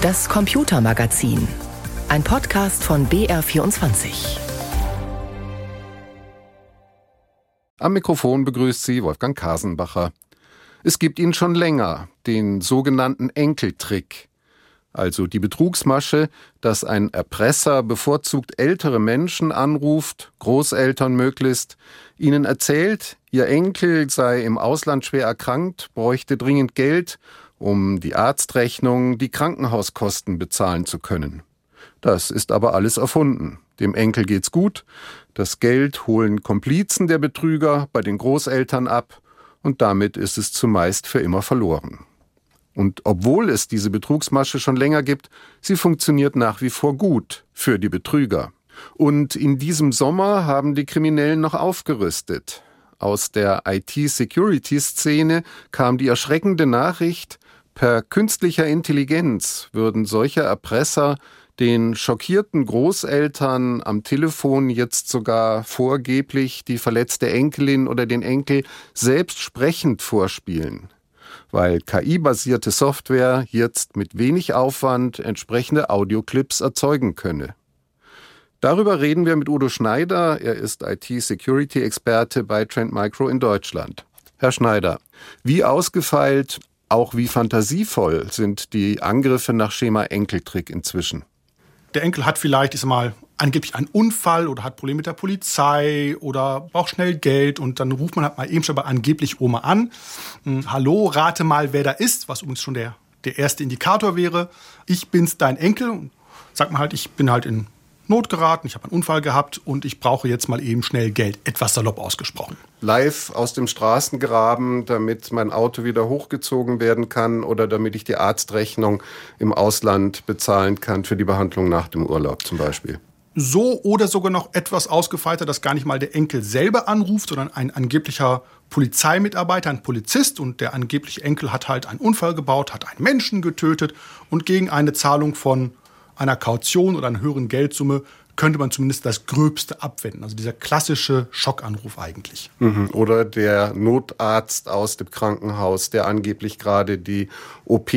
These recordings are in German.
Das Computermagazin. Ein Podcast von BR24. Am Mikrofon begrüßt Sie Wolfgang Kasenbacher. Es gibt ihn schon länger, den sogenannten Enkeltrick. Also die Betrugsmasche, dass ein Erpresser bevorzugt ältere Menschen anruft, Großeltern möglichst, ihnen erzählt, ihr Enkel sei im Ausland schwer erkrankt, bräuchte dringend Geld um die Arztrechnung, die Krankenhauskosten bezahlen zu können. Das ist aber alles erfunden. Dem Enkel geht's gut, das Geld holen Komplizen der Betrüger bei den Großeltern ab und damit ist es zumeist für immer verloren. Und obwohl es diese Betrugsmasche schon länger gibt, sie funktioniert nach wie vor gut für die Betrüger. Und in diesem Sommer haben die Kriminellen noch aufgerüstet. Aus der IT-Security-Szene kam die erschreckende Nachricht, Per künstlicher Intelligenz würden solche Erpresser den schockierten Großeltern am Telefon jetzt sogar vorgeblich die verletzte Enkelin oder den Enkel selbst sprechend vorspielen, weil KI-basierte Software jetzt mit wenig Aufwand entsprechende Audioclips erzeugen könne. Darüber reden wir mit Udo Schneider. Er ist IT-Security-Experte bei Trend Micro in Deutschland. Herr Schneider, wie ausgefeilt auch wie fantasievoll sind die Angriffe nach Schema Enkeltrick inzwischen? Der Enkel hat vielleicht, ich sag mal, angeblich einen Unfall oder hat Probleme mit der Polizei oder braucht schnell Geld und dann ruft man halt mal eben schon bei angeblich Oma an. Hm, Hallo, rate mal, wer da ist, was übrigens schon der, der erste Indikator wäre. Ich bin's, dein Enkel. Sag mal halt, ich bin halt in Not geraten, ich habe einen Unfall gehabt und ich brauche jetzt mal eben schnell Geld. Etwas salopp ausgesprochen. Live aus dem Straßengraben, damit mein Auto wieder hochgezogen werden kann oder damit ich die Arztrechnung im Ausland bezahlen kann für die Behandlung nach dem Urlaub zum Beispiel. So oder sogar noch etwas ausgefeilter, dass gar nicht mal der Enkel selber anruft, sondern ein angeblicher Polizeimitarbeiter, ein Polizist und der angebliche Enkel hat halt einen Unfall gebaut, hat einen Menschen getötet und gegen eine Zahlung von einer Kaution oder einer höheren Geldsumme könnte man zumindest das Gröbste abwenden. Also dieser klassische Schockanruf eigentlich. Mhm. Oder der Notarzt aus dem Krankenhaus, der angeblich gerade die OP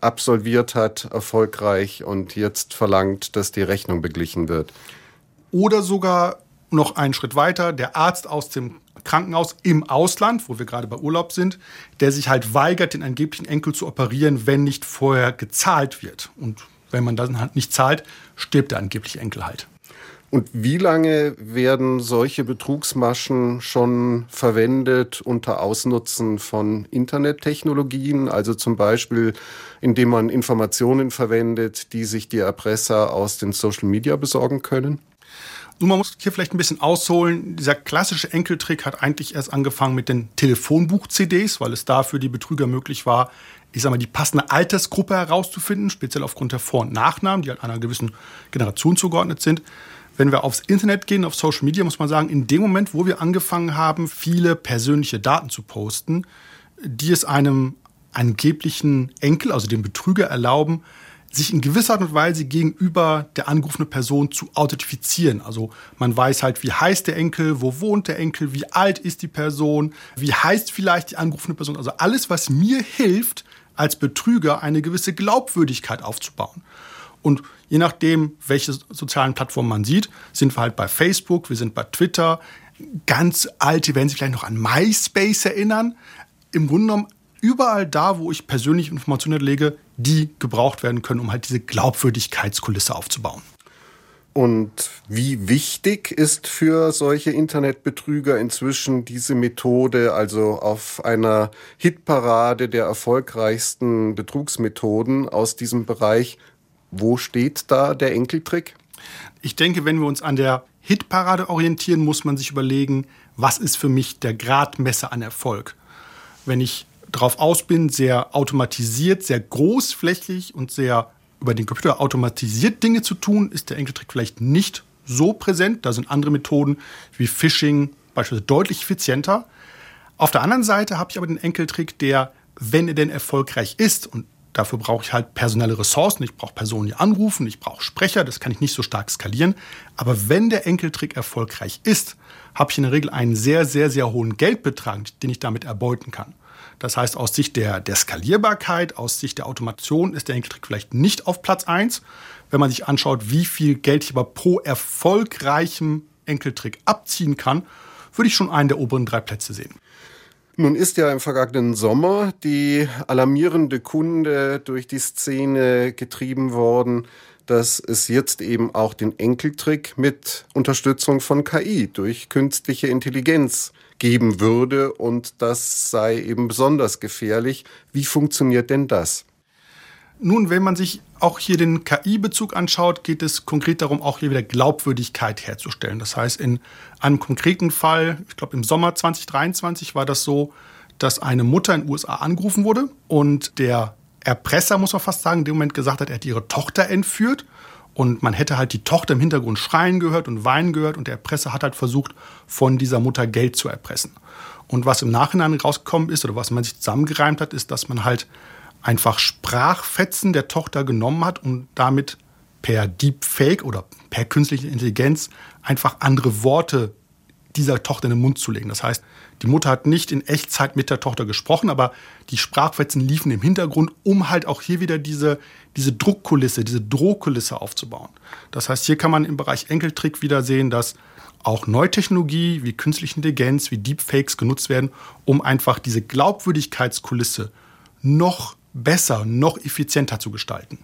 absolviert hat, erfolgreich und jetzt verlangt, dass die Rechnung beglichen wird. Oder sogar noch einen Schritt weiter, der Arzt aus dem Krankenhaus im Ausland, wo wir gerade bei Urlaub sind, der sich halt weigert, den angeblichen Enkel zu operieren, wenn nicht vorher gezahlt wird. Und wenn man dann halt nicht zahlt, stirbt der angebliche Enkel halt. Und wie lange werden solche Betrugsmaschen schon verwendet unter Ausnutzen von Internettechnologien? Also zum Beispiel, indem man Informationen verwendet, die sich die Erpresser aus den Social Media besorgen können? Nun, man muss hier vielleicht ein bisschen ausholen. Dieser klassische Enkeltrick hat eigentlich erst angefangen mit den Telefonbuch-CDs, weil es da für die Betrüger möglich war, ich sag mal, die passende Altersgruppe herauszufinden, speziell aufgrund der Vor- und Nachnamen, die halt einer gewissen Generation zugeordnet sind. Wenn wir aufs Internet gehen, auf Social Media, muss man sagen, in dem Moment, wo wir angefangen haben, viele persönliche Daten zu posten, die es einem angeblichen Enkel, also dem Betrüger, erlauben, sich in gewisser Art und Weise gegenüber der angerufenen Person zu authentifizieren. Also man weiß halt, wie heißt der Enkel, wo wohnt der Enkel, wie alt ist die Person, wie heißt vielleicht die angerufene Person. Also alles, was mir hilft, als Betrüger eine gewisse Glaubwürdigkeit aufzubauen. Und je nachdem, welche sozialen Plattformen man sieht, sind wir halt bei Facebook, wir sind bei Twitter. Ganz alte werden sich vielleicht noch an MySpace erinnern. Im Grunde genommen überall da, wo ich persönliche Informationen lege, die gebraucht werden können, um halt diese Glaubwürdigkeitskulisse aufzubauen. Und wie wichtig ist für solche Internetbetrüger inzwischen diese Methode, also auf einer Hitparade der erfolgreichsten Betrugsmethoden aus diesem Bereich? Wo steht da der Enkeltrick? Ich denke, wenn wir uns an der Hitparade orientieren, muss man sich überlegen, was ist für mich der Gradmesser an Erfolg? Wenn ich drauf aus bin, sehr automatisiert, sehr großflächig und sehr über den Computer automatisiert Dinge zu tun, ist der Enkeltrick vielleicht nicht so präsent. Da sind andere Methoden wie Phishing beispielsweise deutlich effizienter. Auf der anderen Seite habe ich aber den Enkeltrick, der, wenn er denn erfolgreich ist, und dafür brauche ich halt personelle Ressourcen, ich brauche Personen, die anrufen, ich brauche Sprecher, das kann ich nicht so stark skalieren. Aber wenn der Enkeltrick erfolgreich ist, habe ich in der Regel einen sehr, sehr, sehr hohen Geldbetrag, den ich damit erbeuten kann. Das heißt, aus Sicht der, der Skalierbarkeit, aus Sicht der Automation ist der Enkeltrick vielleicht nicht auf Platz 1. Wenn man sich anschaut, wie viel Geld ich aber pro erfolgreichem Enkeltrick abziehen kann, würde ich schon einen der oberen drei Plätze sehen. Nun ist ja im vergangenen Sommer die alarmierende Kunde durch die Szene getrieben worden, dass es jetzt eben auch den Enkeltrick mit Unterstützung von KI durch künstliche Intelligenz geben würde und das sei eben besonders gefährlich. Wie funktioniert denn das? Nun, wenn man sich auch hier den KI-Bezug anschaut, geht es konkret darum, auch hier wieder Glaubwürdigkeit herzustellen. Das heißt, in einem konkreten Fall, ich glaube im Sommer 2023 war das so, dass eine Mutter in den USA angerufen wurde und der Erpresser, muss man fast sagen, in dem Moment gesagt hat, er hat ihre Tochter entführt. Und man hätte halt die Tochter im Hintergrund schreien gehört und weinen gehört. Und der Erpresser hat halt versucht, von dieser Mutter Geld zu erpressen. Und was im Nachhinein rausgekommen ist oder was man sich zusammengereimt hat, ist, dass man halt einfach Sprachfetzen der Tochter genommen hat und damit per Deepfake oder per künstliche Intelligenz einfach andere Worte dieser Tochter in den Mund zu legen. Das heißt, die Mutter hat nicht in Echtzeit mit der Tochter gesprochen, aber die Sprachfetzen liefen im Hintergrund, um halt auch hier wieder diese, diese Druckkulisse, diese Drohkulisse aufzubauen. Das heißt, hier kann man im Bereich Enkeltrick wieder sehen, dass auch Neutechnologie wie künstliche Intelligenz, wie Deepfakes genutzt werden, um einfach diese Glaubwürdigkeitskulisse noch besser, noch effizienter zu gestalten.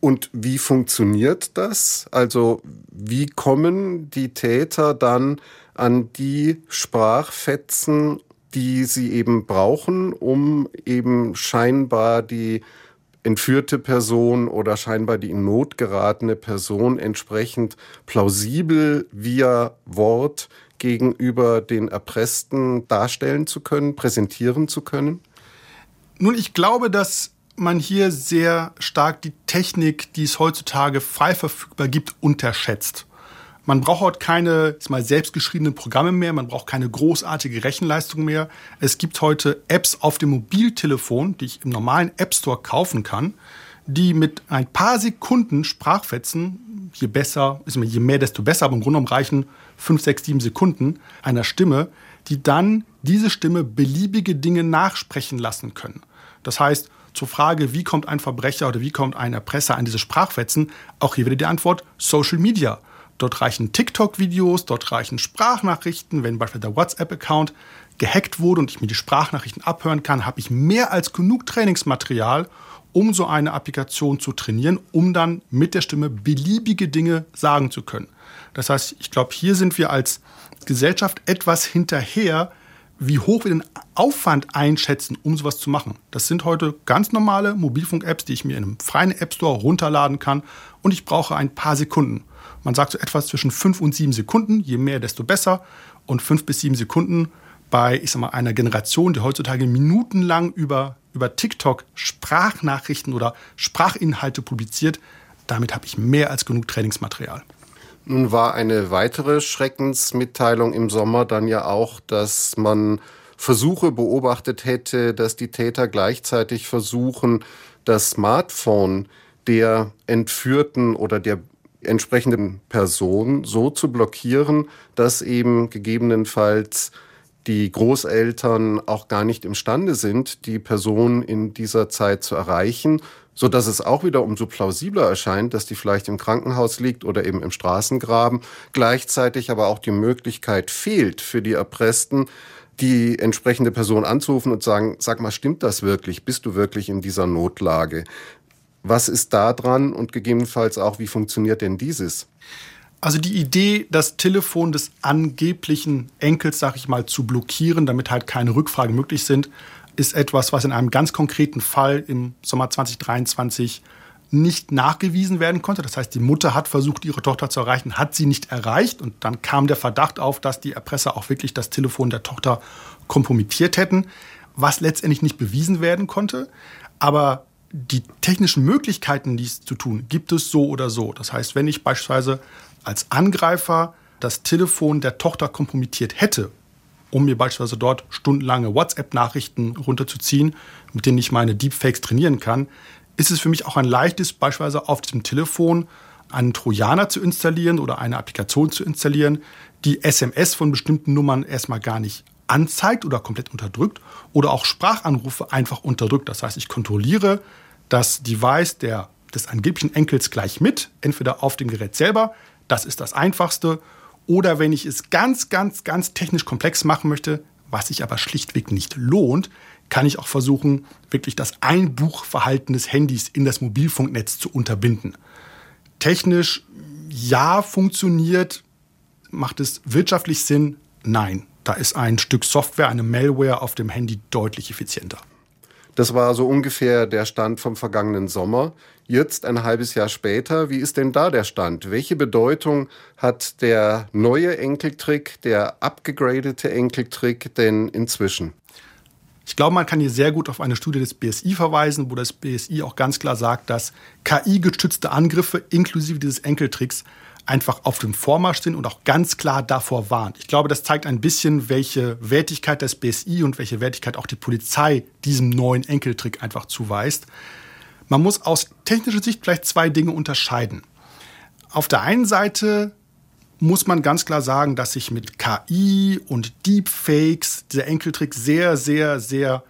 Und wie funktioniert das? Also wie kommen die Täter dann an die Sprachfetzen, die sie eben brauchen, um eben scheinbar die entführte Person oder scheinbar die in Not geratene Person entsprechend plausibel via Wort gegenüber den Erpressten darstellen zu können, präsentieren zu können? Nun, ich glaube, dass man hier sehr stark die Technik, die es heutzutage frei verfügbar gibt, unterschätzt. Man braucht heute keine mal, selbstgeschriebenen Programme mehr, man braucht keine großartige Rechenleistung mehr. Es gibt heute Apps auf dem Mobiltelefon, die ich im normalen App Store kaufen kann, die mit ein paar Sekunden Sprachfetzen, je besser, je mehr, desto besser, aber im Grunde genommen reichen 5, 6, 7 Sekunden einer Stimme, die dann diese Stimme beliebige Dinge nachsprechen lassen können. Das heißt, zur Frage, wie kommt ein Verbrecher oder wie kommt ein Erpresser an diese Sprachfetzen, auch hier wieder die Antwort Social Media. Dort reichen TikTok-Videos, dort reichen Sprachnachrichten. Wenn beispielsweise der WhatsApp-Account gehackt wurde und ich mir die Sprachnachrichten abhören kann, habe ich mehr als genug Trainingsmaterial, um so eine Applikation zu trainieren, um dann mit der Stimme beliebige Dinge sagen zu können. Das heißt, ich glaube, hier sind wir als Gesellschaft etwas hinterher, wie hoch wir den Aufwand einschätzen, um sowas zu machen. Das sind heute ganz normale Mobilfunk-Apps, die ich mir in einem freien App Store runterladen kann und ich brauche ein paar Sekunden. Man sagt so etwas zwischen fünf und sieben Sekunden, je mehr, desto besser. Und fünf bis sieben Sekunden bei, ich sag mal, einer Generation, die heutzutage minutenlang über, über TikTok Sprachnachrichten oder Sprachinhalte publiziert, damit habe ich mehr als genug Trainingsmaterial. Nun war eine weitere Schreckensmitteilung im Sommer dann ja auch, dass man Versuche beobachtet hätte, dass die Täter gleichzeitig versuchen, das Smartphone der Entführten oder der entsprechenden Person so zu blockieren, dass eben gegebenenfalls die Großeltern auch gar nicht imstande sind, die Person in dieser Zeit zu erreichen, so dass es auch wieder umso plausibler erscheint, dass die vielleicht im Krankenhaus liegt oder eben im Straßengraben, gleichzeitig aber auch die Möglichkeit fehlt für die Erpressten, die entsprechende Person anzurufen und sagen, sag mal, stimmt das wirklich? Bist du wirklich in dieser Notlage? Was ist da dran und gegebenenfalls auch, wie funktioniert denn dieses? Also die Idee, das Telefon des angeblichen Enkels, sag ich mal, zu blockieren, damit halt keine Rückfragen möglich sind, ist etwas, was in einem ganz konkreten Fall im Sommer 2023 nicht nachgewiesen werden konnte. Das heißt, die Mutter hat versucht, ihre Tochter zu erreichen, hat sie nicht erreicht. Und dann kam der Verdacht auf, dass die Erpresser auch wirklich das Telefon der Tochter kompromittiert hätten, was letztendlich nicht bewiesen werden konnte. Aber die technischen Möglichkeiten, dies zu tun, gibt es so oder so. Das heißt, wenn ich beispielsweise als Angreifer das Telefon der Tochter kompromittiert hätte, um mir beispielsweise dort stundenlange WhatsApp-Nachrichten runterzuziehen, mit denen ich meine Deepfakes trainieren kann, ist es für mich auch ein leichtes, beispielsweise auf diesem Telefon einen Trojaner zu installieren oder eine Applikation zu installieren, die SMS von bestimmten Nummern erstmal gar nicht anzeigt oder komplett unterdrückt oder auch Sprachanrufe einfach unterdrückt. Das heißt, ich kontrolliere das Device der, des angeblichen Enkels gleich mit, entweder auf dem Gerät selber, das ist das Einfachste, oder wenn ich es ganz, ganz, ganz technisch komplex machen möchte, was sich aber schlichtweg nicht lohnt, kann ich auch versuchen, wirklich das Einbuchverhalten des Handys in das Mobilfunknetz zu unterbinden. Technisch ja funktioniert, macht es wirtschaftlich Sinn? Nein. Da ist ein Stück Software, eine Malware auf dem Handy deutlich effizienter. Das war so ungefähr der Stand vom vergangenen Sommer. Jetzt ein halbes Jahr später, wie ist denn da der Stand? Welche Bedeutung hat der neue Enkeltrick, der abgegradete Enkeltrick denn inzwischen? Ich glaube, man kann hier sehr gut auf eine Studie des BSI verweisen, wo das BSI auch ganz klar sagt, dass KI-gestützte Angriffe inklusive dieses Enkeltricks einfach auf dem Vormarsch sind und auch ganz klar davor warnt. Ich glaube, das zeigt ein bisschen, welche Wertigkeit das BSI und welche Wertigkeit auch die Polizei diesem neuen Enkeltrick einfach zuweist. Man muss aus technischer Sicht vielleicht zwei Dinge unterscheiden. Auf der einen Seite muss man ganz klar sagen, dass sich mit KI und Deepfakes dieser Enkeltrick sehr, sehr, sehr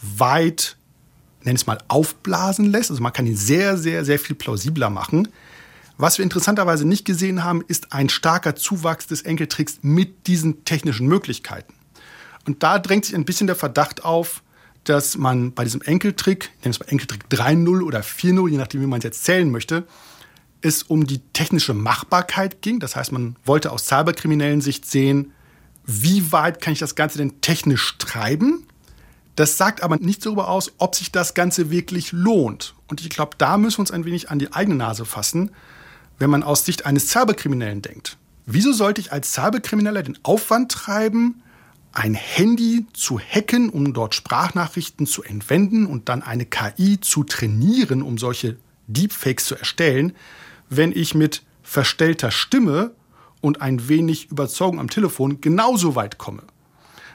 weit, nenn es mal, aufblasen lässt. Also man kann ihn sehr, sehr, sehr viel plausibler machen. Was wir interessanterweise nicht gesehen haben, ist ein starker Zuwachs des Enkeltricks mit diesen technischen Möglichkeiten. Und da drängt sich ein bisschen der Verdacht auf, dass man bei diesem Enkeltrick, es mal Enkeltrick 3.0 oder 4.0, je nachdem, wie man es jetzt zählen möchte, es um die technische Machbarkeit ging. Das heißt, man wollte aus cyberkriminellen Sicht sehen, wie weit kann ich das Ganze denn technisch treiben? Das sagt aber nichts darüber aus, ob sich das Ganze wirklich lohnt. Und ich glaube, da müssen wir uns ein wenig an die eigene Nase fassen, wenn man aus Sicht eines Cyberkriminellen denkt. Wieso sollte ich als Cyberkrimineller den Aufwand treiben, ein Handy zu hacken, um dort Sprachnachrichten zu entwenden und dann eine KI zu trainieren, um solche Deepfakes zu erstellen, wenn ich mit verstellter Stimme und ein wenig Überzeugung am Telefon genauso weit komme.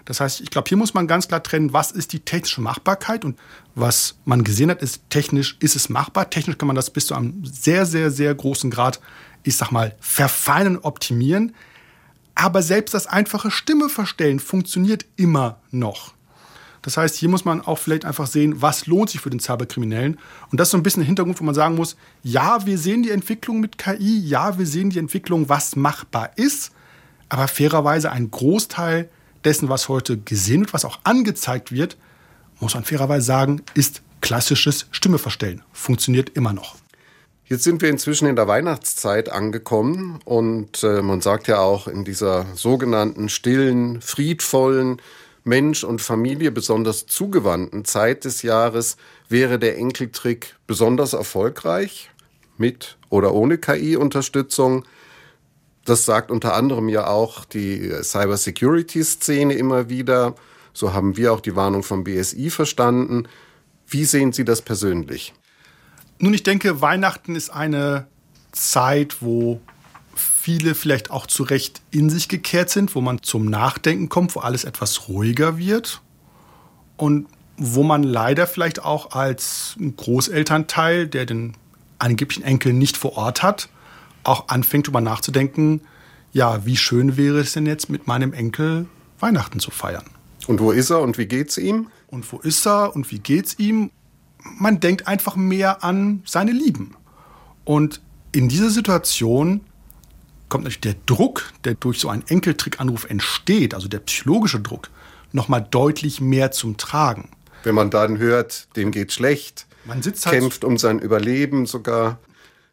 Das heißt, ich glaube, hier muss man ganz klar trennen, was ist die technische Machbarkeit und was man gesehen hat, ist technisch, ist es machbar. Technisch kann man das bis zu einem sehr, sehr, sehr großen Grad, ich sag mal, verfeinern, optimieren. Aber selbst das einfache Stimme verstellen funktioniert immer noch. Das heißt, hier muss man auch vielleicht einfach sehen, was lohnt sich für den Cyberkriminellen. Und das ist so ein bisschen der Hintergrund, wo man sagen muss, ja, wir sehen die Entwicklung mit KI, ja, wir sehen die Entwicklung, was machbar ist, aber fairerweise ein Großteil dessen, was heute gesehen wird, was auch angezeigt wird, muss man fairerweise sagen, ist klassisches Stimmeverstellen. Funktioniert immer noch. Jetzt sind wir inzwischen in der Weihnachtszeit angekommen und äh, man sagt ja auch in dieser sogenannten stillen, friedvollen, Mensch und Familie besonders zugewandten Zeit des Jahres wäre der Enkeltrick besonders erfolgreich, mit oder ohne KI-Unterstützung. Das sagt unter anderem ja auch die Cybersecurity-Szene immer wieder. So haben wir auch die Warnung vom BSI verstanden. Wie sehen Sie das persönlich? Nun, ich denke, Weihnachten ist eine Zeit, wo viele vielleicht auch zu Recht in sich gekehrt sind, wo man zum Nachdenken kommt, wo alles etwas ruhiger wird und wo man leider vielleicht auch als Großelternteil, der den angeblichen Enkel nicht vor Ort hat, auch anfängt darüber nachzudenken, ja, wie schön wäre es denn jetzt mit meinem Enkel Weihnachten zu feiern. Und wo ist er und wie geht's ihm? Und wo ist er und wie geht's ihm? Man denkt einfach mehr an seine Lieben. Und in dieser Situation kommt natürlich der Druck, der durch so einen Enkeltrickanruf entsteht, also der psychologische Druck, nochmal deutlich mehr zum Tragen. Wenn man dann hört, dem geht schlecht, man sitzt halt kämpft um sein Überleben sogar.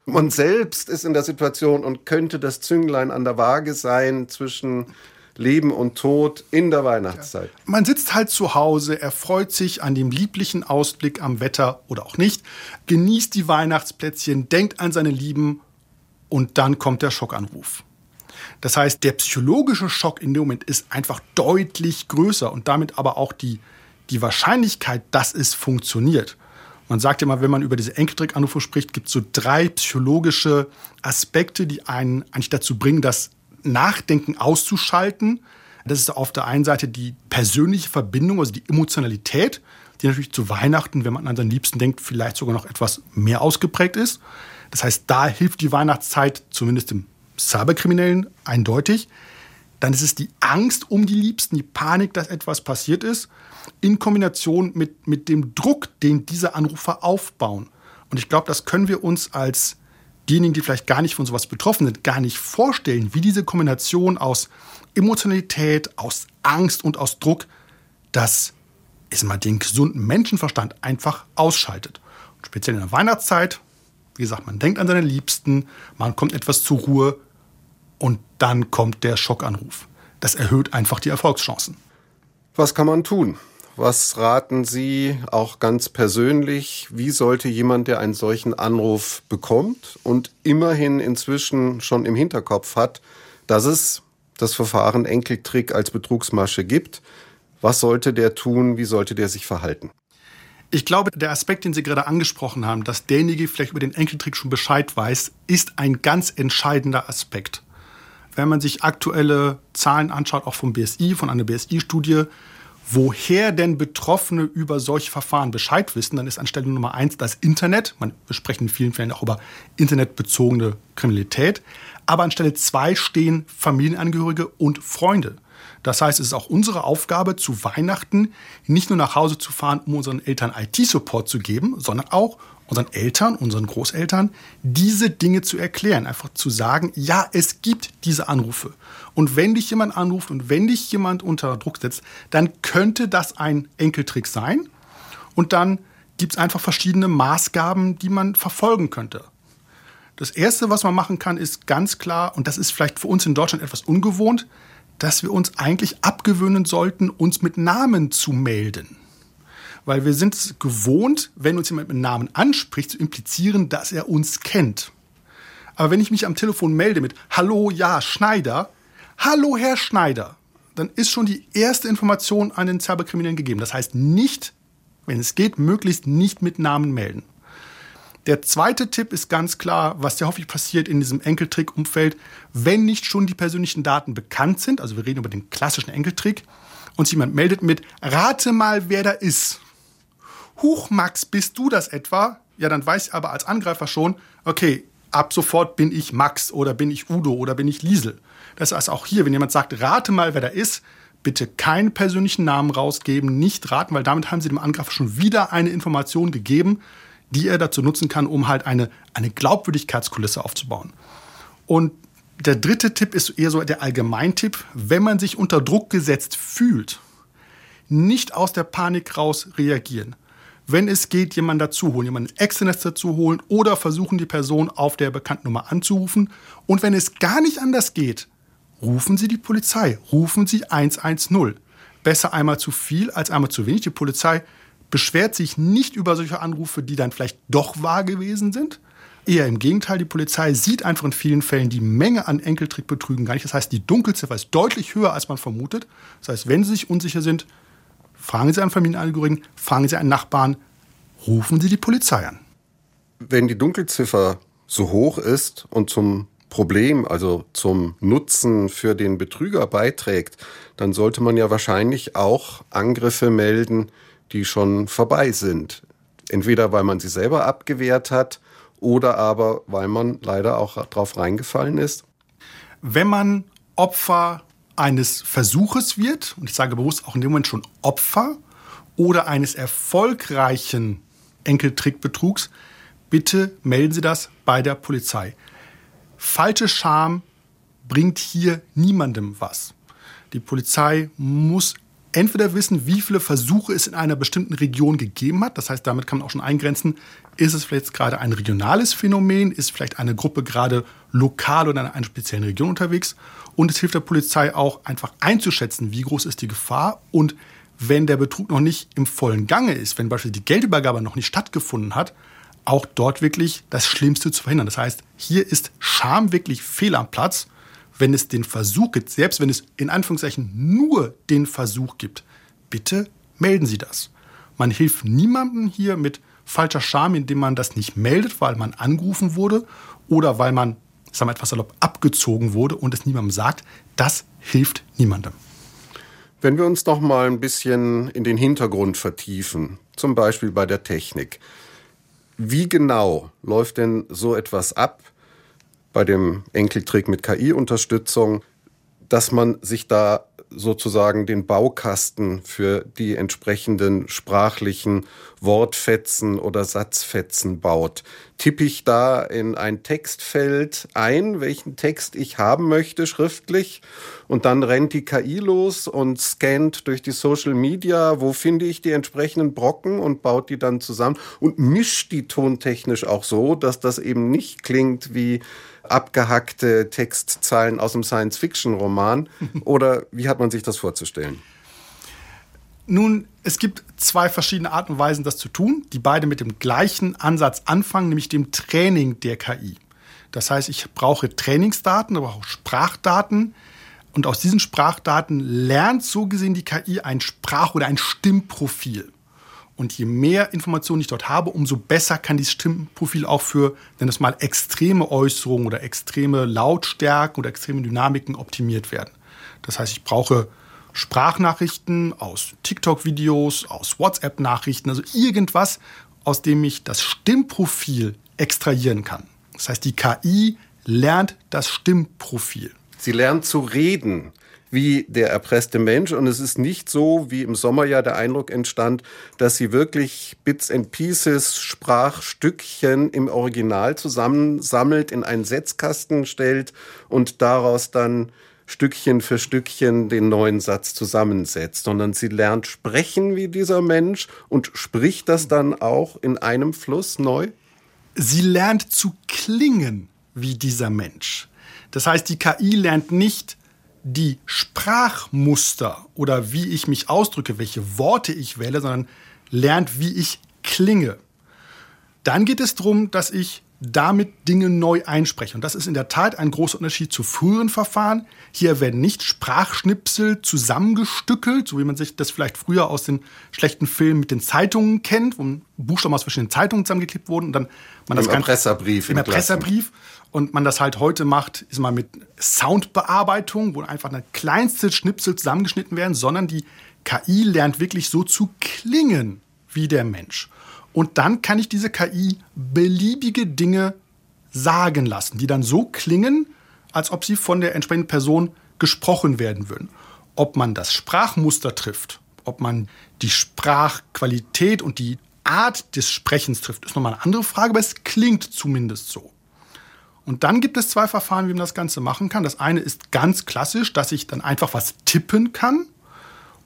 Man selbst ist in der Situation und könnte das Zünglein an der Waage sein zwischen Leben und Tod in der Weihnachtszeit. Ja. Man sitzt halt zu Hause, erfreut sich an dem lieblichen Ausblick am Wetter oder auch nicht, genießt die Weihnachtsplätzchen, denkt an seine Lieben und dann kommt der Schockanruf. Das heißt, der psychologische Schock in dem Moment ist einfach deutlich größer und damit aber auch die, die Wahrscheinlichkeit, dass es funktioniert. Man sagt immer, wenn man über diese Enkeltrickanrufe spricht, gibt es so drei psychologische Aspekte, die einen eigentlich dazu bringen, das Nachdenken auszuschalten. Das ist auf der einen Seite die persönliche Verbindung, also die Emotionalität, die natürlich zu Weihnachten, wenn man an seinen Liebsten denkt, vielleicht sogar noch etwas mehr ausgeprägt ist. Das heißt, da hilft die Weihnachtszeit zumindest dem Cyberkriminellen eindeutig. dann ist es die Angst um die Liebsten, die Panik, dass etwas passiert ist, in Kombination mit, mit dem Druck, den diese Anrufer aufbauen. Und ich glaube, das können wir uns als diejenigen, die vielleicht gar nicht von sowas betroffen sind, gar nicht vorstellen, wie diese Kombination aus Emotionalität, aus Angst und aus Druck, das ist mal den gesunden Menschenverstand einfach ausschaltet. Und speziell in der Weihnachtszeit, wie gesagt, man denkt an seine Liebsten, man kommt etwas zur Ruhe und dann kommt der Schockanruf. Das erhöht einfach die Erfolgschancen. Was kann man tun? Was raten Sie auch ganz persönlich? Wie sollte jemand, der einen solchen Anruf bekommt und immerhin inzwischen schon im Hinterkopf hat, dass es das Verfahren Enkeltrick als Betrugsmasche gibt, was sollte der tun? Wie sollte der sich verhalten? Ich glaube, der Aspekt, den Sie gerade angesprochen haben, dass derjenige vielleicht über den Enkeltrick schon Bescheid weiß, ist ein ganz entscheidender Aspekt. Wenn man sich aktuelle Zahlen anschaut, auch vom BSI, von einer BSI-Studie, woher denn Betroffene über solche Verfahren Bescheid wissen, dann ist anstelle Nummer eins das Internet. Man, wir in vielen Fällen auch über internetbezogene Kriminalität. Aber anstelle zwei stehen Familienangehörige und Freunde. Das heißt, es ist auch unsere Aufgabe, zu Weihnachten nicht nur nach Hause zu fahren, um unseren Eltern IT-Support zu geben, sondern auch unseren Eltern, unseren Großeltern, diese Dinge zu erklären. Einfach zu sagen, ja, es gibt diese Anrufe. Und wenn dich jemand anruft und wenn dich jemand unter Druck setzt, dann könnte das ein Enkeltrick sein. Und dann gibt es einfach verschiedene Maßgaben, die man verfolgen könnte. Das Erste, was man machen kann, ist ganz klar, und das ist vielleicht für uns in Deutschland etwas ungewohnt, dass wir uns eigentlich abgewöhnen sollten, uns mit Namen zu melden. Weil wir sind es gewohnt, wenn uns jemand mit Namen anspricht, zu implizieren, dass er uns kennt. Aber wenn ich mich am Telefon melde mit Hallo, ja, Schneider, Hallo, Herr Schneider, dann ist schon die erste Information an den Cyberkriminellen gegeben. Das heißt nicht, wenn es geht, möglichst nicht mit Namen melden. Der zweite Tipp ist ganz klar, was ja häufig passiert in diesem Enkeltrick-Umfeld, wenn nicht schon die persönlichen Daten bekannt sind, also wir reden über den klassischen Enkeltrick, und jemand meldet mit, rate mal, wer da ist. Huch, Max, bist du das etwa? Ja, dann weiß ich aber als Angreifer schon, okay, ab sofort bin ich Max oder bin ich Udo oder bin ich Liesel. Das heißt auch hier, wenn jemand sagt, rate mal, wer da ist, bitte keinen persönlichen Namen rausgeben, nicht raten, weil damit haben Sie dem Angreifer schon wieder eine Information gegeben, die er dazu nutzen kann, um halt eine, eine Glaubwürdigkeitskulisse aufzubauen. Und der dritte Tipp ist eher so der Allgemeintipp, wenn man sich unter Druck gesetzt fühlt, nicht aus der Panik raus reagieren. Wenn es geht, jemanden dazu holen, jemanden externes dazu holen oder versuchen, die Person auf der bekannten Nummer anzurufen. Und wenn es gar nicht anders geht, rufen Sie die Polizei, rufen Sie 110. Besser einmal zu viel als einmal zu wenig. Die Polizei beschwert sich nicht über solche Anrufe, die dann vielleicht doch wahr gewesen sind. Eher im Gegenteil, die Polizei sieht einfach in vielen Fällen die Menge an Enkeltrickbetrügen gar nicht. Das heißt, die Dunkelziffer ist deutlich höher, als man vermutet. Das heißt, wenn Sie sich unsicher sind, fragen Sie einen Familienangehörigen, fragen Sie einen Nachbarn, rufen Sie die Polizei an. Wenn die Dunkelziffer so hoch ist und zum Problem, also zum Nutzen für den Betrüger beiträgt, dann sollte man ja wahrscheinlich auch Angriffe melden, die schon vorbei sind. Entweder weil man sie selber abgewehrt hat oder aber weil man leider auch drauf reingefallen ist. Wenn man Opfer eines Versuches wird, und ich sage bewusst auch in dem Moment schon Opfer, oder eines erfolgreichen Enkeltrickbetrugs, bitte melden Sie das bei der Polizei. Falsche Scham bringt hier niemandem was. Die Polizei muss entweder wissen, wie viele Versuche es in einer bestimmten Region gegeben hat. Das heißt, damit kann man auch schon eingrenzen, ist es vielleicht gerade ein regionales Phänomen, ist vielleicht eine Gruppe gerade lokal oder in einer speziellen Region unterwegs. Und es hilft der Polizei auch einfach einzuschätzen, wie groß ist die Gefahr und wenn der Betrug noch nicht im vollen Gange ist, wenn beispielsweise die Geldübergabe noch nicht stattgefunden hat, auch dort wirklich das Schlimmste zu verhindern. Das heißt, hier ist Scham wirklich fehl am Platz wenn es den Versuch gibt, selbst wenn es in Anführungszeichen nur den Versuch gibt, bitte melden Sie das. Man hilft niemandem hier mit falscher Scham, indem man das nicht meldet, weil man angerufen wurde oder weil man, sagen wir etwas salopp, abgezogen wurde und es niemandem sagt. Das hilft niemandem. Wenn wir uns noch mal ein bisschen in den Hintergrund vertiefen, zum Beispiel bei der Technik. Wie genau läuft denn so etwas ab? Bei dem Enkeltrick mit KI-Unterstützung. dass man sich da sozusagen den Baukasten für die entsprechenden sprachlichen Wortfetzen oder Satzfetzen baut. Tippe ich da in ein Textfeld ein, welchen Text ich haben möchte schriftlich und dann rennt die KI los und scannt durch die Social Media, wo finde ich die entsprechenden Brocken und baut die dann zusammen und mischt die tontechnisch auch so, dass das eben nicht klingt wie abgehackte Textzeilen aus einem Science-Fiction-Roman? Oder wie hat man sich das vorzustellen? Nun, es gibt zwei verschiedene Arten und Weisen, das zu tun, die beide mit dem gleichen Ansatz anfangen, nämlich dem Training der KI. Das heißt, ich brauche Trainingsdaten, aber auch Sprachdaten. Und aus diesen Sprachdaten lernt so gesehen die KI ein Sprach- oder ein Stimmprofil. Und je mehr Informationen ich dort habe, umso besser kann dieses Stimmprofil auch für, nenn es mal, extreme Äußerungen oder extreme Lautstärken oder extreme Dynamiken optimiert werden. Das heißt, ich brauche Sprachnachrichten aus TikTok-Videos, aus WhatsApp-Nachrichten, also irgendwas, aus dem ich das Stimmprofil extrahieren kann. Das heißt, die KI lernt das Stimmprofil. Sie lernt zu reden wie der erpresste Mensch. Und es ist nicht so, wie im Sommer ja der Eindruck entstand, dass sie wirklich Bits and Pieces, Sprachstückchen im Original zusammensammelt, in einen Setzkasten stellt und daraus dann Stückchen für Stückchen den neuen Satz zusammensetzt, sondern sie lernt sprechen wie dieser Mensch und spricht das dann auch in einem Fluss neu? Sie lernt zu klingen wie dieser Mensch. Das heißt, die KI lernt nicht die Sprachmuster oder wie ich mich ausdrücke, welche Worte ich wähle, sondern lernt, wie ich klinge. Dann geht es darum, dass ich damit Dinge neu einspreche. Und das ist in der Tat ein großer Unterschied zu früheren Verfahren. Hier werden nicht Sprachschnipsel zusammengestückelt, so wie man sich das vielleicht früher aus den schlechten Filmen mit den Zeitungen kennt, wo Buchstaben aus verschiedenen Zeitungen zusammengeklebt wurden und dann man das Im Erpresserbrief. Im Erpresserbrief und man das halt heute macht, ist mal mit Soundbearbeitung, wo einfach eine kleinste Schnipsel zusammengeschnitten werden, sondern die KI lernt wirklich so zu klingen wie der Mensch. Und dann kann ich diese KI beliebige Dinge sagen lassen, die dann so klingen, als ob sie von der entsprechenden Person gesprochen werden würden. Ob man das Sprachmuster trifft, ob man die Sprachqualität und die Art des Sprechens trifft, ist nochmal eine andere Frage, aber es klingt zumindest so. Und dann gibt es zwei Verfahren, wie man das Ganze machen kann. Das eine ist ganz klassisch, dass ich dann einfach was tippen kann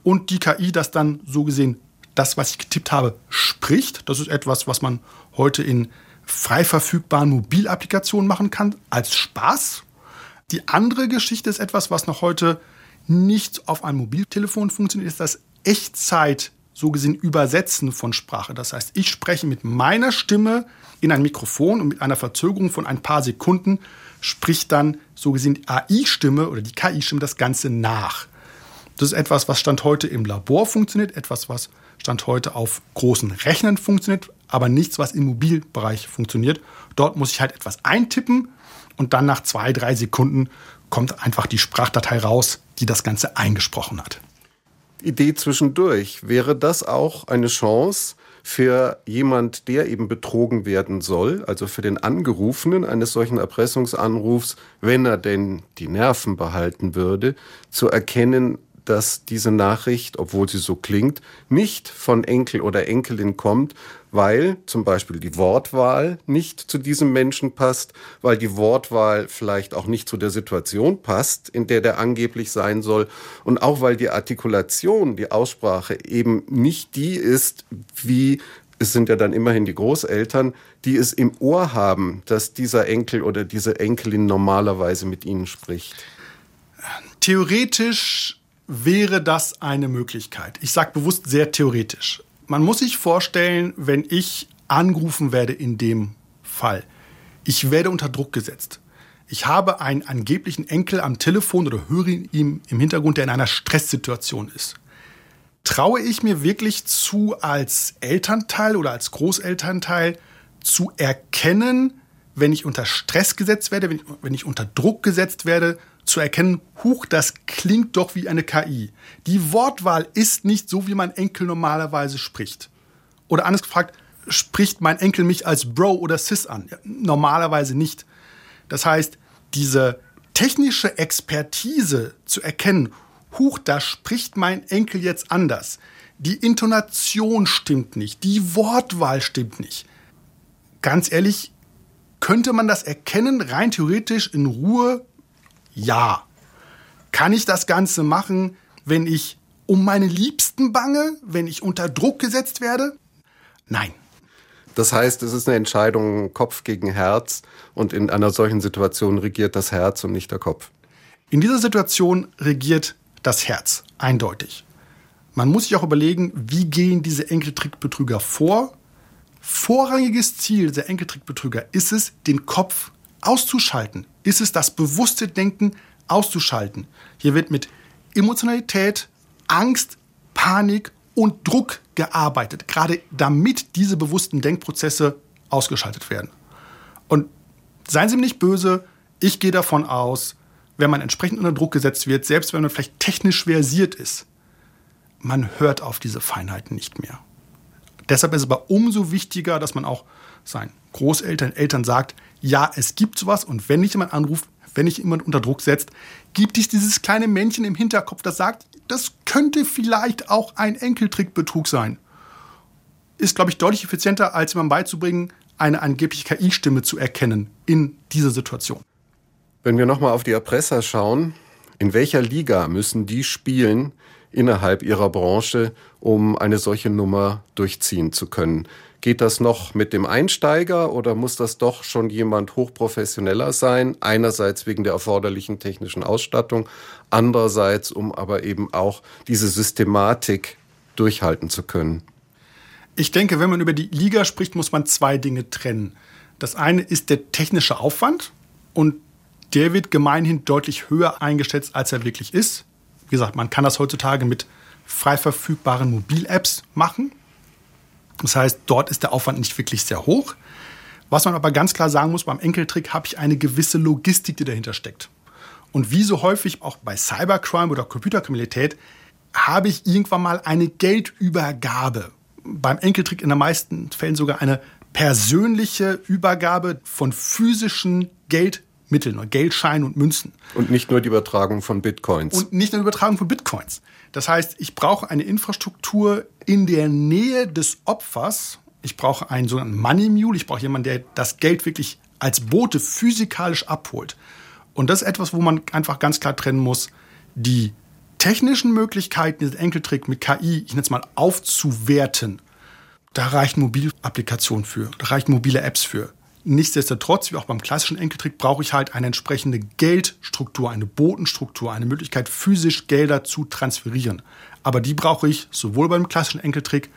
und die KI das dann so gesehen, das, was ich getippt habe, spricht. Das ist etwas, was man heute in frei verfügbaren Mobilapplikationen machen kann, als Spaß. Die andere Geschichte ist etwas, was noch heute nicht auf einem Mobiltelefon funktioniert, ist das Echtzeit so gesehen Übersetzen von Sprache. Das heißt, ich spreche mit meiner Stimme in ein Mikrofon und mit einer Verzögerung von ein paar Sekunden spricht dann so gesehen die AI-Stimme oder die KI-Stimme das Ganze nach. Das ist etwas, was Stand heute im Labor funktioniert, etwas, was Stand heute auf großen Rechnern funktioniert, aber nichts, was im Mobilbereich funktioniert. Dort muss ich halt etwas eintippen und dann nach zwei, drei Sekunden kommt einfach die Sprachdatei raus, die das Ganze eingesprochen hat. Idee zwischendurch. Wäre das auch eine Chance für jemand, der eben betrogen werden soll, also für den Angerufenen eines solchen Erpressungsanrufs, wenn er denn die Nerven behalten würde, zu erkennen, dass diese Nachricht, obwohl sie so klingt, nicht von Enkel oder Enkelin kommt, weil zum Beispiel die Wortwahl nicht zu diesem Menschen passt, weil die Wortwahl vielleicht auch nicht zu der Situation passt, in der der angeblich sein soll und auch weil die Artikulation, die Aussprache eben nicht die ist, wie es sind ja dann immerhin die Großeltern, die es im Ohr haben, dass dieser Enkel oder diese Enkelin normalerweise mit ihnen spricht. Theoretisch wäre das eine Möglichkeit. Ich sage bewusst sehr theoretisch. Man muss sich vorstellen, wenn ich angerufen werde in dem Fall, ich werde unter Druck gesetzt. Ich habe einen angeblichen Enkel am Telefon oder höre ihn im Hintergrund, der in einer Stresssituation ist. Traue ich mir wirklich zu, als Elternteil oder als Großelternteil zu erkennen, wenn ich unter Stress gesetzt werde, wenn ich, wenn ich unter Druck gesetzt werde, zu erkennen, huch, das klingt doch wie eine KI. Die Wortwahl ist nicht so, wie mein Enkel normalerweise spricht. Oder anders gefragt, spricht mein Enkel mich als Bro oder Sis an? Ja, normalerweise nicht. Das heißt, diese technische Expertise zu erkennen, huch, da spricht mein Enkel jetzt anders. Die Intonation stimmt nicht, die Wortwahl stimmt nicht. Ganz ehrlich, könnte man das erkennen, rein theoretisch in Ruhe? Ja. Kann ich das Ganze machen, wenn ich um meine Liebsten bange, wenn ich unter Druck gesetzt werde? Nein. Das heißt, es ist eine Entscheidung Kopf gegen Herz und in einer solchen Situation regiert das Herz und nicht der Kopf. In dieser Situation regiert das Herz, eindeutig. Man muss sich auch überlegen, wie gehen diese Enkeltrickbetrüger vor? Vorrangiges Ziel dieser Enkeltrickbetrüger ist es, den Kopf auszuschalten. Ist es, das bewusste Denken auszuschalten. Hier wird mit Emotionalität, Angst, Panik und Druck gearbeitet, gerade damit diese bewussten Denkprozesse ausgeschaltet werden. Und seien Sie mir nicht böse, ich gehe davon aus, wenn man entsprechend unter Druck gesetzt wird, selbst wenn man vielleicht technisch versiert ist, man hört auf diese Feinheiten nicht mehr. Deshalb ist es aber umso wichtiger, dass man auch seinen Großeltern, Eltern sagt, ja, es gibt sowas und wenn nicht jemand anruft, wenn nicht jemand unter Druck setzt, gibt es dieses kleine Männchen im Hinterkopf, das sagt, das könnte vielleicht auch ein Enkeltrickbetrug sein. Ist, glaube ich, deutlich effizienter, als jemandem beizubringen, eine angebliche KI-Stimme zu erkennen in dieser Situation. Wenn wir nochmal auf die Erpresser schauen, in welcher Liga müssen die spielen innerhalb ihrer Branche, um eine solche Nummer durchziehen zu können? Geht das noch mit dem Einsteiger oder muss das doch schon jemand hochprofessioneller sein? Einerseits wegen der erforderlichen technischen Ausstattung, andererseits um aber eben auch diese Systematik durchhalten zu können. Ich denke, wenn man über die Liga spricht, muss man zwei Dinge trennen. Das eine ist der technische Aufwand und der wird gemeinhin deutlich höher eingeschätzt, als er wirklich ist. Wie gesagt, man kann das heutzutage mit frei verfügbaren Mobil-Apps machen. Das heißt, dort ist der Aufwand nicht wirklich sehr hoch. Was man aber ganz klar sagen muss, beim Enkeltrick habe ich eine gewisse Logistik, die dahinter steckt. Und wie so häufig auch bei Cybercrime oder Computerkriminalität habe ich irgendwann mal eine Geldübergabe. Beim Enkeltrick in den meisten Fällen sogar eine persönliche Übergabe von physischen Geld Mitteln, Geldscheinen und Münzen. Und nicht nur die Übertragung von Bitcoins. Und nicht nur die Übertragung von Bitcoins. Das heißt, ich brauche eine Infrastruktur in der Nähe des Opfers. Ich brauche einen sogenannten Money Mule. Ich brauche jemanden, der das Geld wirklich als Bote physikalisch abholt. Und das ist etwas, wo man einfach ganz klar trennen muss. Die technischen Möglichkeiten, diesen Enkeltrick mit KI, ich nenne es mal, aufzuwerten, da reichen mobile Applikationen für, da reichen mobile Apps für. Nichtsdestotrotz, wie auch beim klassischen Enkeltrick, brauche ich halt eine entsprechende Geldstruktur, eine Botenstruktur, eine Möglichkeit, physisch Gelder zu transferieren. Aber die brauche ich sowohl beim klassischen Enkeltrick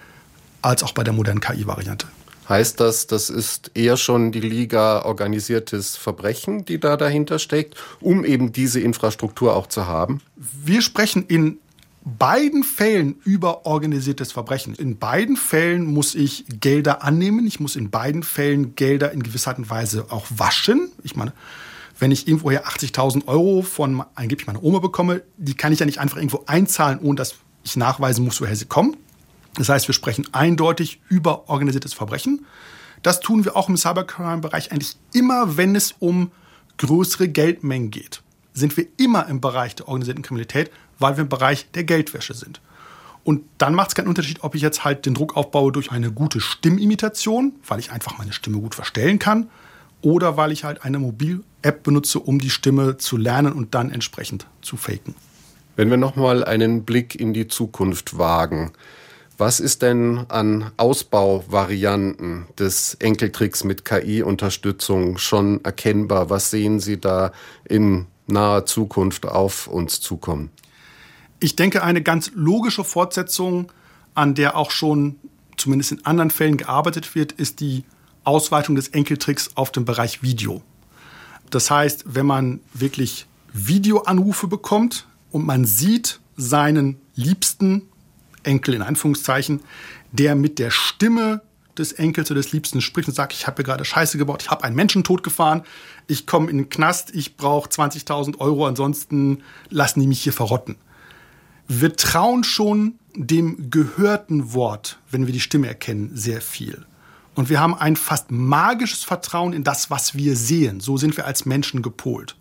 als auch bei der modernen KI-Variante. Heißt das, das ist eher schon die Liga organisiertes Verbrechen, die da dahinter steckt, um eben diese Infrastruktur auch zu haben? Wir sprechen in beiden Fällen über organisiertes Verbrechen. In beiden Fällen muss ich Gelder annehmen. Ich muss in beiden Fällen Gelder in gewisser Art und Weise auch waschen. Ich meine, wenn ich irgendwoher 80.000 Euro von angeblich meiner Oma bekomme, die kann ich ja nicht einfach irgendwo einzahlen, ohne dass ich nachweisen muss, woher sie kommen. Das heißt, wir sprechen eindeutig über organisiertes Verbrechen. Das tun wir auch im Cybercrime-Bereich eigentlich immer, wenn es um größere Geldmengen geht. Sind wir immer im Bereich der organisierten Kriminalität, weil wir im Bereich der Geldwäsche sind. Und dann macht es keinen Unterschied, ob ich jetzt halt den Druck aufbaue durch eine gute Stimmimitation, weil ich einfach meine Stimme gut verstellen kann, oder weil ich halt eine Mobil-App benutze, um die Stimme zu lernen und dann entsprechend zu faken. Wenn wir nochmal einen Blick in die Zukunft wagen, was ist denn an Ausbauvarianten des Enkeltricks mit KI-Unterstützung schon erkennbar? Was sehen Sie da in naher Zukunft auf uns zukommen? Ich denke, eine ganz logische Fortsetzung, an der auch schon zumindest in anderen Fällen gearbeitet wird, ist die Ausweitung des Enkeltricks auf den Bereich Video. Das heißt, wenn man wirklich Videoanrufe bekommt und man sieht seinen liebsten Enkel in Anführungszeichen, der mit der Stimme des Enkels oder des Liebsten spricht und sagt, ich habe hier gerade Scheiße gebaut, ich habe einen Menschen totgefahren, ich komme in den Knast, ich brauche 20.000 Euro, ansonsten lassen die mich hier verrotten. Wir trauen schon dem gehörten Wort, wenn wir die Stimme erkennen, sehr viel. Und wir haben ein fast magisches Vertrauen in das, was wir sehen. So sind wir als Menschen gepolt.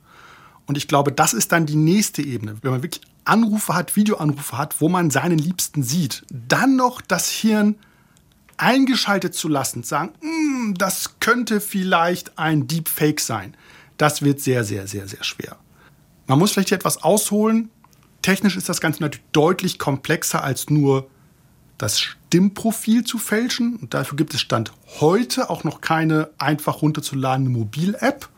Und ich glaube, das ist dann die nächste Ebene. Wenn man wirklich Anrufe hat, Videoanrufe hat, wo man seinen Liebsten sieht, dann noch das Hirn eingeschaltet zu lassen, sagen, mm, das könnte vielleicht ein Deepfake sein. Das wird sehr, sehr, sehr, sehr schwer. Man muss vielleicht hier etwas ausholen. Technisch ist das Ganze natürlich deutlich komplexer als nur das Stimmprofil zu fälschen. Und dafür gibt es Stand heute auch noch keine einfach runterzuladende Mobil-App.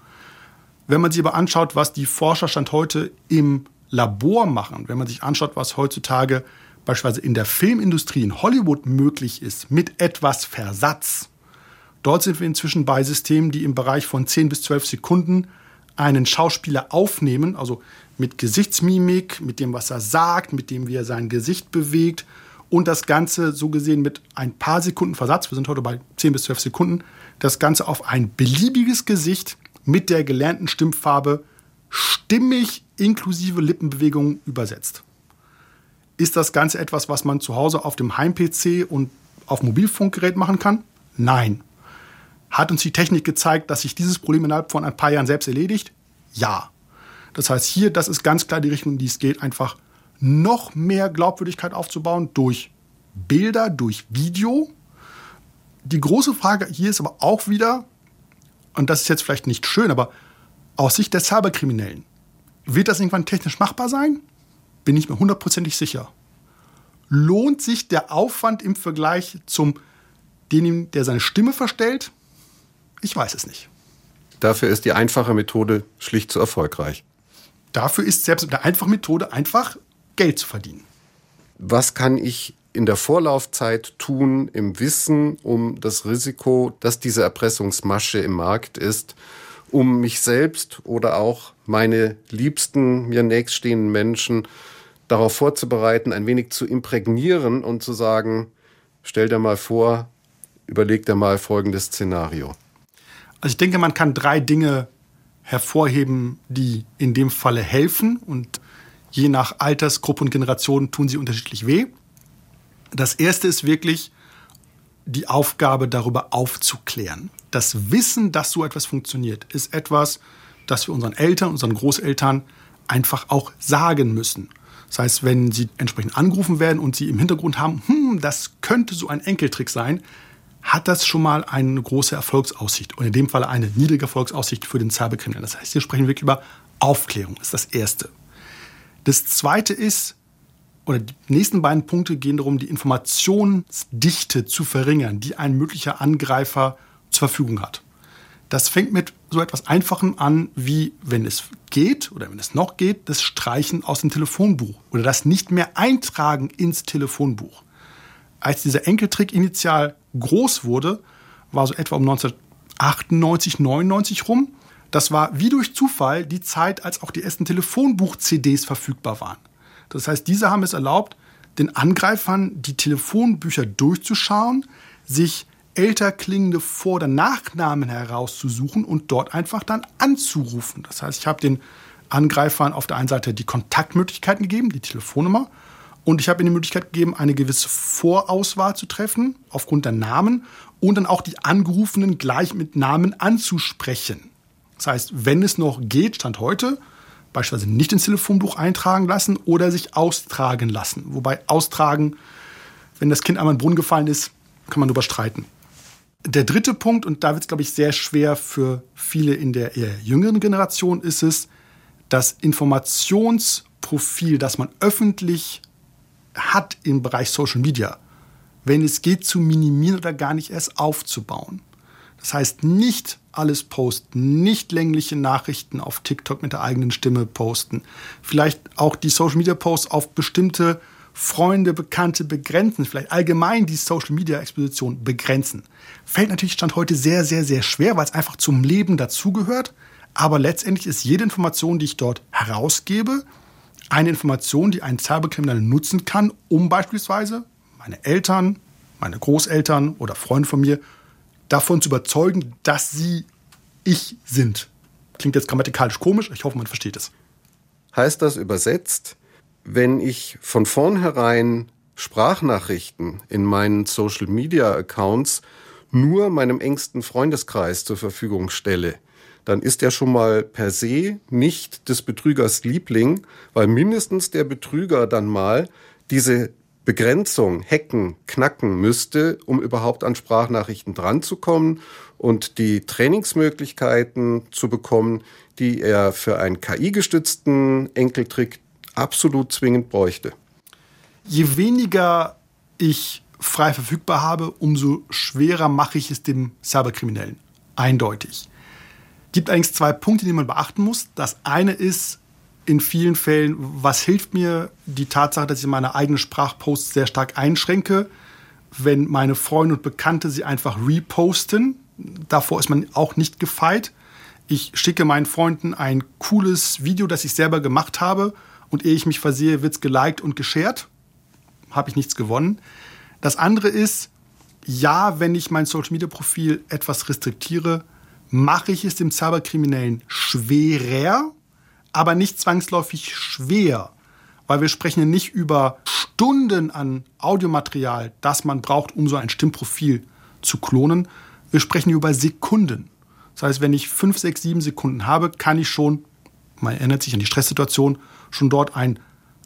Wenn man sich aber anschaut, was die Forscher Stand heute im Labor machen, wenn man sich anschaut, was heutzutage beispielsweise in der Filmindustrie in Hollywood möglich ist, mit etwas Versatz, dort sind wir inzwischen bei Systemen, die im Bereich von 10 bis 12 Sekunden einen Schauspieler aufnehmen, also mit Gesichtsmimik, mit dem, was er sagt, mit dem, wie er sein Gesicht bewegt und das Ganze so gesehen mit ein paar Sekunden Versatz, wir sind heute bei 10 bis 12 Sekunden, das Ganze auf ein beliebiges Gesicht mit der gelernten Stimmfarbe stimmig inklusive Lippenbewegungen übersetzt. Ist das Ganze etwas, was man zu Hause auf dem Heim-PC und auf Mobilfunkgerät machen kann? Nein. Hat uns die Technik gezeigt, dass sich dieses Problem innerhalb von ein paar Jahren selbst erledigt? Ja. Das heißt, hier, das ist ganz klar die Richtung, in die es geht, einfach noch mehr Glaubwürdigkeit aufzubauen durch Bilder, durch Video. Die große Frage hier ist aber auch wieder, und das ist jetzt vielleicht nicht schön, aber aus Sicht der Cyberkriminellen, wird das irgendwann technisch machbar sein? Bin ich mir hundertprozentig sicher. Lohnt sich der Aufwand im Vergleich zum denjenigen, der seine Stimme verstellt? Ich weiß es nicht. Dafür ist die einfache Methode schlicht zu erfolgreich. Dafür ist selbst mit der einfachen Methode einfach Geld zu verdienen. Was kann ich in der Vorlaufzeit tun, im Wissen um das Risiko, dass diese Erpressungsmasche im Markt ist, um mich selbst oder auch meine liebsten, mir nächststehenden Menschen darauf vorzubereiten, ein wenig zu imprägnieren und zu sagen, stell dir mal vor, überleg dir mal folgendes Szenario. Also ich denke, man kann drei Dinge hervorheben, die in dem Falle helfen und je nach Altersgruppe und Generation tun sie unterschiedlich weh. Das erste ist wirklich die Aufgabe, darüber aufzuklären. Das Wissen, dass so etwas funktioniert, ist etwas, das wir unseren Eltern, unseren Großeltern einfach auch sagen müssen. Das heißt, wenn sie entsprechend angerufen werden und sie im Hintergrund haben, hm, das könnte so ein Enkeltrick sein, hat das schon mal eine große Erfolgsaussicht und in dem Fall eine niedrige Erfolgsaussicht für den Cyberkriminellen. Das heißt, hier sprechen wir wirklich über Aufklärung, ist das Erste. Das Zweite ist, oder die nächsten beiden Punkte gehen darum, die Informationsdichte zu verringern, die ein möglicher Angreifer zur Verfügung hat. Das fängt mit so etwas Einfachem an, wie wenn es geht oder wenn es noch geht, das Streichen aus dem Telefonbuch oder das nicht mehr Eintragen ins Telefonbuch. Als dieser Enkeltrick initial groß wurde, war so etwa um 1998, 99 rum. Das war wie durch Zufall die Zeit, als auch die ersten Telefonbuch-CDs verfügbar waren. Das heißt, diese haben es erlaubt, den Angreifern die Telefonbücher durchzuschauen, sich älter klingende Vor- oder Nachnamen herauszusuchen und dort einfach dann anzurufen. Das heißt, ich habe den Angreifern auf der einen Seite die Kontaktmöglichkeiten gegeben, die Telefonnummer, und ich habe ihnen die Möglichkeit gegeben, eine gewisse Vorauswahl zu treffen, aufgrund der Namen, und dann auch die Angerufenen gleich mit Namen anzusprechen. Das heißt, wenn es noch geht, Stand heute, beispielsweise nicht ins Telefonbuch eintragen lassen oder sich austragen lassen. Wobei austragen, wenn das Kind einmal in den Brunnen gefallen ist, kann man darüber streiten. Der dritte Punkt, und da wird es, glaube ich, sehr schwer für viele in der eher jüngeren Generation, ist es, das Informationsprofil, das man öffentlich hat im Bereich Social Media, wenn es geht, zu minimieren oder gar nicht erst aufzubauen. Das heißt, nicht alles posten, nicht längliche Nachrichten auf TikTok mit der eigenen Stimme posten, vielleicht auch die Social Media Posts auf bestimmte Freunde, Bekannte begrenzen, vielleicht allgemein die Social Media Exposition begrenzen. Fällt natürlich Stand heute sehr, sehr, sehr schwer, weil es einfach zum Leben dazugehört. Aber letztendlich ist jede Information, die ich dort herausgebe, eine Information, die ein Cyberkriminal nutzen kann, um beispielsweise meine Eltern, meine Großeltern oder Freunde von mir davon zu überzeugen, dass sie ich sind. Klingt jetzt grammatikalisch komisch, ich hoffe, man versteht es. Heißt das übersetzt, wenn ich von vornherein Sprachnachrichten in meinen Social Media Accounts nur meinem engsten Freundeskreis zur Verfügung stelle, dann ist er schon mal per se nicht des Betrügers Liebling, weil mindestens der Betrüger dann mal diese Begrenzung hacken, knacken müsste, um überhaupt an Sprachnachrichten dranzukommen und die Trainingsmöglichkeiten zu bekommen, die er für einen KI-gestützten Enkeltrick absolut zwingend bräuchte. Je weniger ich frei verfügbar habe, umso schwerer mache ich es dem Cyberkriminellen. Eindeutig. Gibt allerdings zwei Punkte, die man beachten muss. Das eine ist in vielen Fällen, was hilft mir die Tatsache, dass ich meine eigenen Sprachposts sehr stark einschränke, wenn meine Freunde und Bekannte sie einfach reposten. Davor ist man auch nicht gefeit. Ich schicke meinen Freunden ein cooles Video, das ich selber gemacht habe und ehe ich mich versehe, wird es geliked und geshared. Habe ich nichts gewonnen. Das andere ist, ja, wenn ich mein Social Media Profil etwas restriktiere, mache ich es dem Cyberkriminellen schwerer, aber nicht zwangsläufig schwer, weil wir sprechen ja nicht über Stunden an Audiomaterial, das man braucht, um so ein Stimmprofil zu klonen. Wir sprechen über Sekunden. Das heißt, wenn ich fünf, sechs, sieben Sekunden habe, kann ich schon, man erinnert sich an die Stresssituation, schon dort ein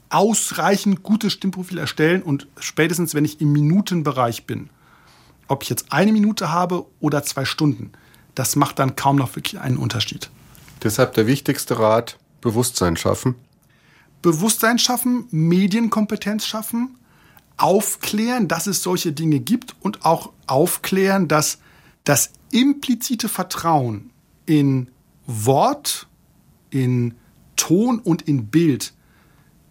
ausreichend gutes Stimmprofil erstellen und spätestens, wenn ich im Minutenbereich bin, ob ich jetzt eine Minute habe oder zwei Stunden, das macht dann kaum noch wirklich einen Unterschied. Deshalb der wichtigste Rat, Bewusstsein schaffen. Bewusstsein schaffen, Medienkompetenz schaffen, aufklären, dass es solche Dinge gibt und auch aufklären, dass das implizite Vertrauen in Wort, in Ton und in Bild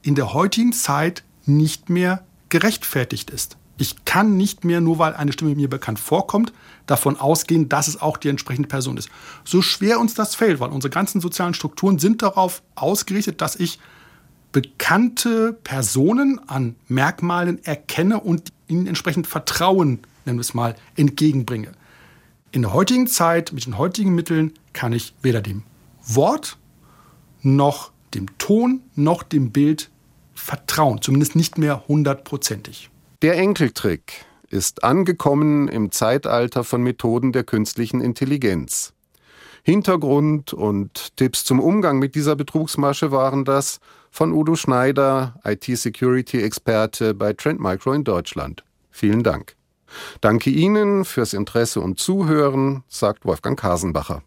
in der heutigen Zeit nicht mehr gerechtfertigt ist. Ich kann nicht mehr, nur weil eine Stimme mir bekannt vorkommt, davon ausgehen, dass es auch die entsprechende Person ist. So schwer uns das fällt, weil unsere ganzen sozialen Strukturen sind darauf ausgerichtet, dass ich bekannte Personen an Merkmalen erkenne und ihnen entsprechend Vertrauen, nennen wir es mal, entgegenbringe. In der heutigen Zeit, mit den heutigen Mitteln, kann ich weder dem Wort noch dem Ton noch dem Bild vertrauen, zumindest nicht mehr hundertprozentig. Der Enkeltrick ist angekommen im Zeitalter von Methoden der künstlichen Intelligenz. Hintergrund und Tipps zum Umgang mit dieser Betrugsmasche waren das von Udo Schneider, IT-Security-Experte bei Trend Micro in Deutschland. Vielen Dank. Danke Ihnen fürs Interesse und Zuhören, sagt Wolfgang Kasenbacher.